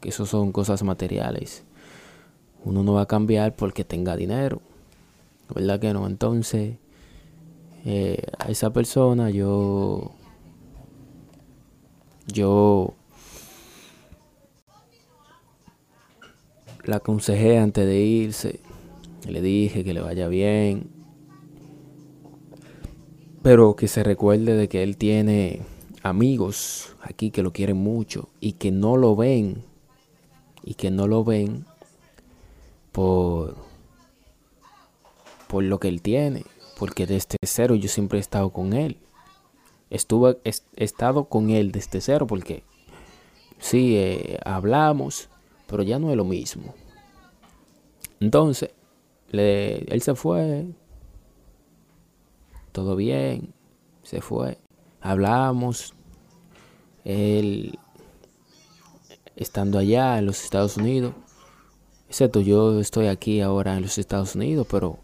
que eso son cosas materiales. Uno no va a cambiar porque tenga dinero. ¿Verdad que no? Entonces, eh, a esa persona yo... Yo la aconsejé antes de irse. Le dije que le vaya bien. Pero que se recuerde de que él tiene amigos aquí que lo quieren mucho y que no lo ven. Y que no lo ven por, por lo que él tiene. Porque desde cero yo siempre he estado con él. Estuve, he, estado con él desde cero porque sí, eh, hablamos, pero ya no es lo mismo. Entonces, él se fue, todo bien, se fue, hablamos, él estando allá en los Estados Unidos, excepto yo estoy aquí ahora en los Estados Unidos, pero